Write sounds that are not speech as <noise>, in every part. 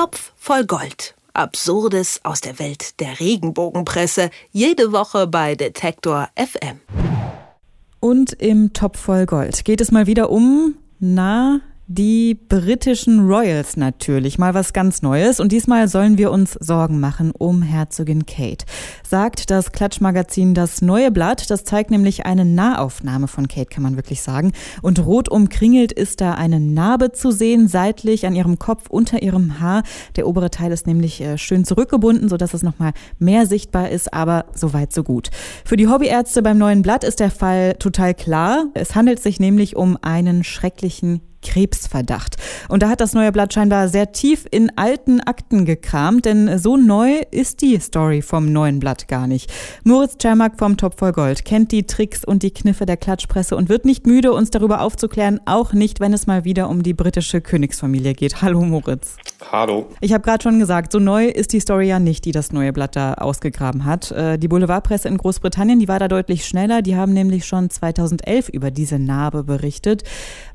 Topf voll Gold. Absurdes aus der Welt der Regenbogenpresse. Jede Woche bei Detektor FM. Und im Topf voll Gold geht es mal wieder um, na, die britischen Royals natürlich, mal was ganz Neues. Und diesmal sollen wir uns Sorgen machen um Herzogin Kate. Sagt das Klatschmagazin Das Neue Blatt. Das zeigt nämlich eine Nahaufnahme von Kate, kann man wirklich sagen. Und rot umkringelt ist da eine Narbe zu sehen, seitlich an ihrem Kopf, unter ihrem Haar. Der obere Teil ist nämlich äh, schön zurückgebunden, sodass es nochmal mehr sichtbar ist, aber soweit so gut. Für die Hobbyärzte beim Neuen Blatt ist der Fall total klar. Es handelt sich nämlich um einen schrecklichen Krebsverdacht. Und da hat das neue Blatt scheinbar sehr tief in alten Akten gekramt, denn so neu ist die Story vom neuen Blatt gar nicht. Moritz Czermak vom Top voll Gold kennt die Tricks und die Kniffe der Klatschpresse und wird nicht müde, uns darüber aufzuklären, auch nicht, wenn es mal wieder um die britische Königsfamilie geht. Hallo Moritz. Hallo. Ich habe gerade schon gesagt, so neu ist die Story ja nicht, die das neue Blatt da ausgegraben hat. Äh, die Boulevardpresse in Großbritannien, die war da deutlich schneller. Die haben nämlich schon 2011 über diese Narbe berichtet.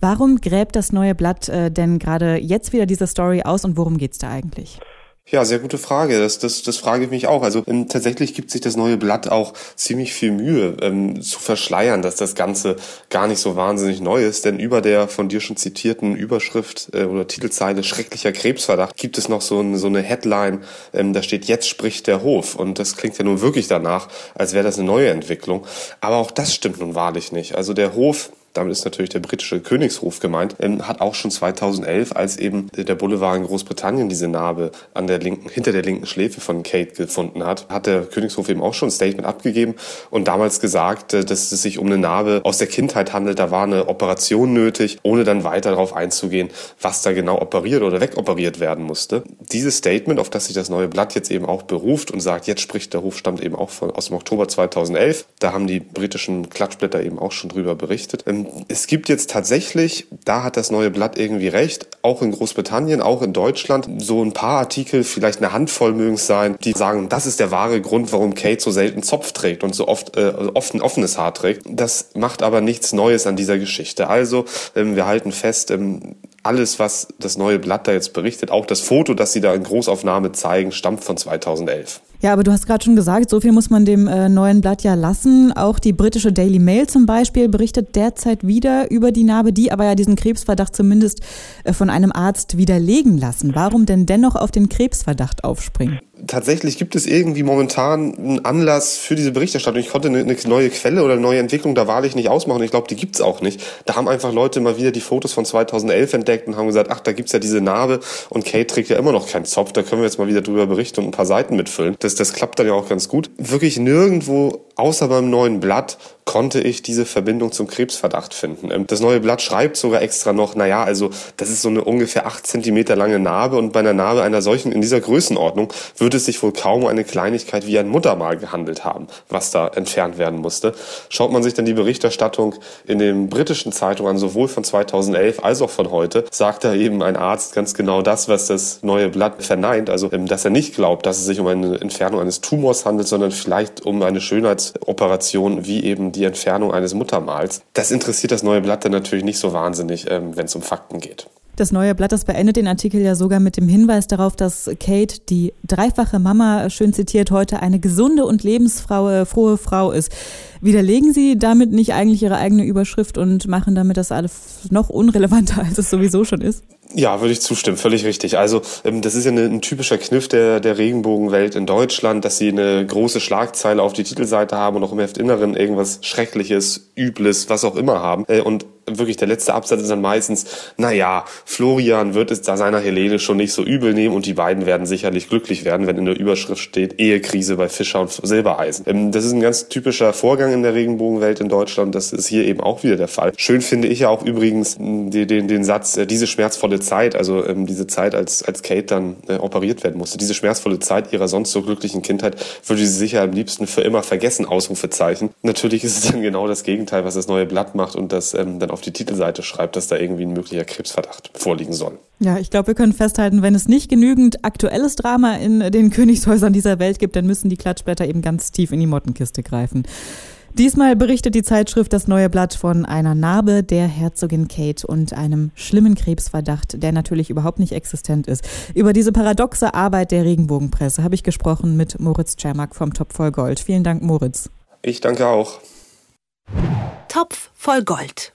Warum gräbt das neue Blatt äh, denn gerade jetzt wieder diese Story aus und worum geht's da eigentlich? Ja, sehr gute Frage. Das, das, das frage ich mich auch. Also ähm, tatsächlich gibt sich das neue Blatt auch ziemlich viel Mühe ähm, zu verschleiern, dass das Ganze gar nicht so wahnsinnig neu ist. Denn über der von dir schon zitierten Überschrift äh, oder Titelzeile schrecklicher Krebsverdacht gibt es noch so, ein, so eine Headline, ähm, da steht jetzt spricht der Hof. Und das klingt ja nun wirklich danach, als wäre das eine neue Entwicklung. Aber auch das stimmt nun wahrlich nicht. Also der Hof damit ist natürlich der britische Königshof gemeint, ähm, hat auch schon 2011, als eben der Boulevard in Großbritannien diese Narbe an der linken, hinter der linken Schläfe von Kate gefunden hat, hat der Königshof eben auch schon ein Statement abgegeben und damals gesagt, äh, dass es sich um eine Narbe aus der Kindheit handelt. Da war eine Operation nötig, ohne dann weiter darauf einzugehen, was da genau operiert oder wegoperiert werden musste. Dieses Statement, auf das sich das neue Blatt jetzt eben auch beruft und sagt, jetzt spricht der Hof, stammt eben auch von, aus dem Oktober 2011. Da haben die britischen Klatschblätter eben auch schon drüber berichtet. Ähm, es gibt jetzt tatsächlich, da hat das neue Blatt irgendwie recht, auch in Großbritannien, auch in Deutschland, so ein paar Artikel, vielleicht eine Handvoll mögen es sein, die sagen, das ist der wahre Grund, warum Kate so selten Zopf trägt und so oft, äh, oft ein offenes Haar trägt. Das macht aber nichts Neues an dieser Geschichte. Also, ähm, wir halten fest, ähm, alles, was das neue Blatt da jetzt berichtet, auch das Foto, das sie da in Großaufnahme zeigen, stammt von 2011. Ja, aber du hast gerade schon gesagt, so viel muss man dem äh, neuen Blatt ja lassen. Auch die britische Daily Mail zum Beispiel berichtet derzeit wieder über die Narbe, die aber ja diesen Krebsverdacht zumindest äh, von einem Arzt widerlegen lassen. Warum denn dennoch auf den Krebsverdacht aufspringen? Tatsächlich gibt es irgendwie momentan einen Anlass für diese Berichterstattung. Ich konnte eine, neue Quelle oder eine neue Entwicklung da wahrlich nicht ausmachen. Ich glaube, die gibt's auch nicht. Da haben einfach Leute mal wieder die Fotos von 2011 entdeckt und haben gesagt, ach, da gibt's ja diese Narbe und Kate trägt ja immer noch keinen Zopf. Da können wir jetzt mal wieder drüber berichten und ein paar Seiten mitfüllen. Das, das klappt dann ja auch ganz gut. Wirklich nirgendwo außer beim neuen Blatt konnte ich diese Verbindung zum Krebsverdacht finden. Ähm, das neue Blatt schreibt sogar extra noch, naja, also das ist so eine ungefähr acht Zentimeter lange Narbe und bei einer Narbe einer solchen in dieser Größenordnung würde es sich wohl kaum um eine Kleinigkeit wie ein Muttermal gehandelt haben, was da entfernt werden musste. Schaut man sich dann die Berichterstattung in den britischen Zeitungen an, sowohl von 2011 als auch von heute, sagt da eben ein Arzt ganz genau das, was das neue Blatt verneint, also ähm, dass er nicht glaubt, dass es sich um eine Entfernung eines Tumors handelt, sondern vielleicht um eine Schönheitsoperation wie eben die Entfernung eines Muttermals. Das interessiert das neue Blatt dann natürlich nicht so wahnsinnig, ähm, wenn es um Fakten geht. Das neue Blatt, das beendet den Artikel ja sogar mit dem Hinweis darauf, dass Kate, die dreifache Mama, schön zitiert, heute eine gesunde und lebensfrohe frohe Frau ist. Widerlegen Sie damit nicht eigentlich Ihre eigene Überschrift und machen damit das alles noch unrelevanter, <laughs> als es sowieso schon ist? Ja, würde ich zustimmen, völlig richtig. Also ähm, das ist ja ein typischer Kniff der, der Regenbogenwelt in Deutschland, dass sie eine große Schlagzeile auf die Titelseite haben und auch im Heftinneren irgendwas Schreckliches, Übles, was auch immer haben. Äh, und wirklich der letzte Absatz ist dann meistens, naja, Florian wird es da seiner Helene schon nicht so übel nehmen und die beiden werden sicherlich glücklich werden, wenn in der Überschrift steht, Ehekrise bei Fischer und Silbereisen. Ähm, das ist ein ganz typischer Vorgang in der Regenbogenwelt in Deutschland. Das ist hier eben auch wieder der Fall. Schön finde ich ja auch übrigens den, den, den Satz, äh, diese schmerzvolle Zeit, also ähm, diese Zeit, als, als Kate dann äh, operiert werden musste, diese schmerzvolle Zeit ihrer sonst so glücklichen Kindheit, würde sie sicher am liebsten für immer vergessen, Ausrufezeichen. Natürlich ist es dann genau das Gegenteil, was das neue Blatt macht und das ähm, dann auf die Titelseite schreibt, dass da irgendwie ein möglicher Krebsverdacht vorliegen soll. Ja, ich glaube, wir können festhalten, wenn es nicht genügend aktuelles Drama in den <laughs> Königshäusern dieser Welt gibt, dann müssen die Klatschblätter eben ganz tief in die Mottenkiste greifen. Diesmal berichtet die Zeitschrift Das Neue Blatt von einer Narbe der Herzogin Kate und einem schlimmen Krebsverdacht, der natürlich überhaupt nicht existent ist. Über diese paradoxe Arbeit der Regenbogenpresse habe ich gesprochen mit Moritz Czermak vom Topf voll Gold. Vielen Dank, Moritz. Ich danke auch. Topf voll Gold.